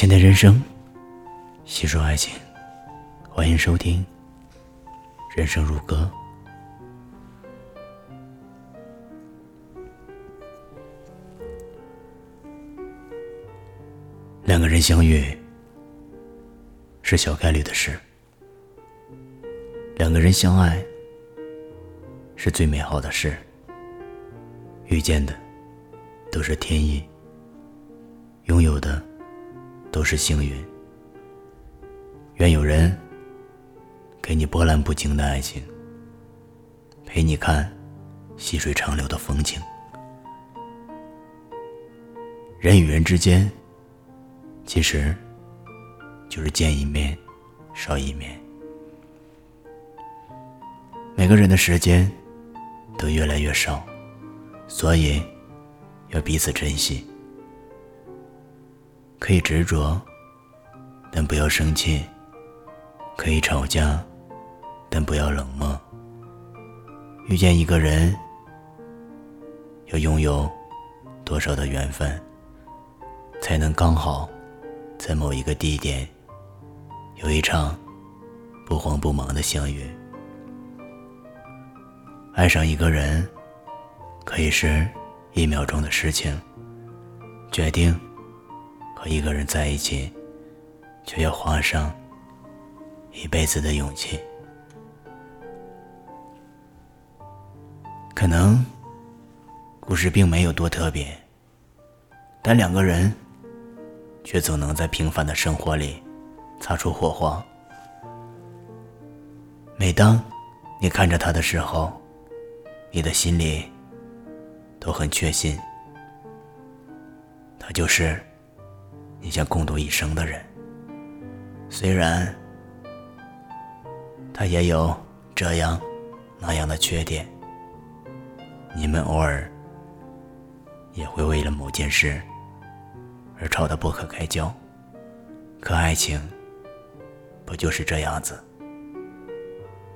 浅谈人生，细说爱情，欢迎收听《人生如歌》。两个人相遇是小概率的事，两个人相爱是最美好的事。遇见的都是天意，拥有的都是幸运。愿有人给你波澜不惊的爱情，陪你看细水长流的风景。人与人之间。其实，就是见一面少一面。每个人的时间都越来越少，所以要彼此珍惜。可以执着，但不要生气；可以吵架，但不要冷漠。遇见一个人，要拥有多少的缘分，才能刚好？在某一个地点，有一场不慌不忙的相遇。爱上一个人，可以是一秒钟的事情；决定和一个人在一起，却要花上一辈子的勇气。可能故事并没有多特别，但两个人。却总能在平凡的生活里擦出火花。每当你看着他的时候，你的心里都很确信，他就是你想共度一生的人。虽然他也有这样那样的缺点，你们偶尔也会为了某件事。而吵得不可开交，可爱情不就是这样子？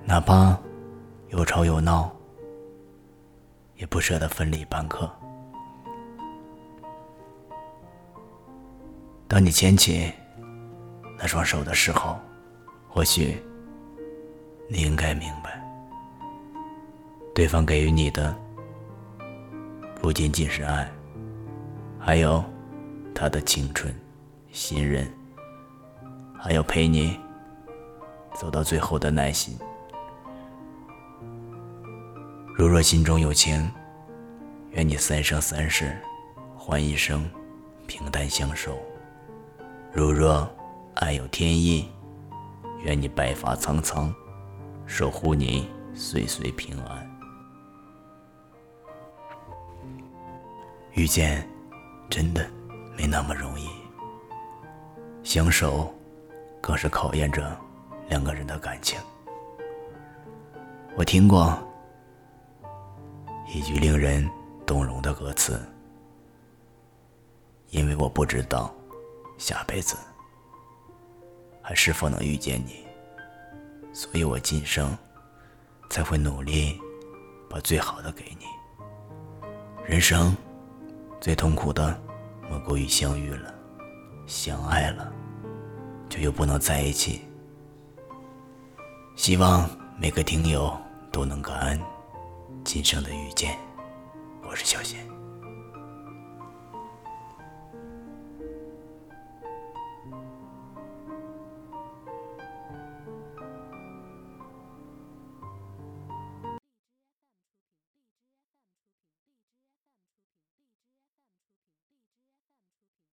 哪怕有吵有闹，也不舍得分离半刻。当你牵起那双手的时候，或许你应该明白，对方给予你的不仅仅是爱，还有。他的青春、信任，还有陪你走到最后的耐心。如若心中有情，愿你三生三世换一生平淡相守；如若爱有天意，愿你白发苍苍守护你岁岁平安。遇见，真的。没那么容易，相守更是考验着两个人的感情。我听过一句令人动容的歌词：“因为我不知道下辈子还是否能遇见你，所以我今生才会努力把最好的给你。人生最痛苦的。”莫过于相遇了，相爱了，却又不能在一起。希望每个听友都能感恩今生的遇见。我是小贤。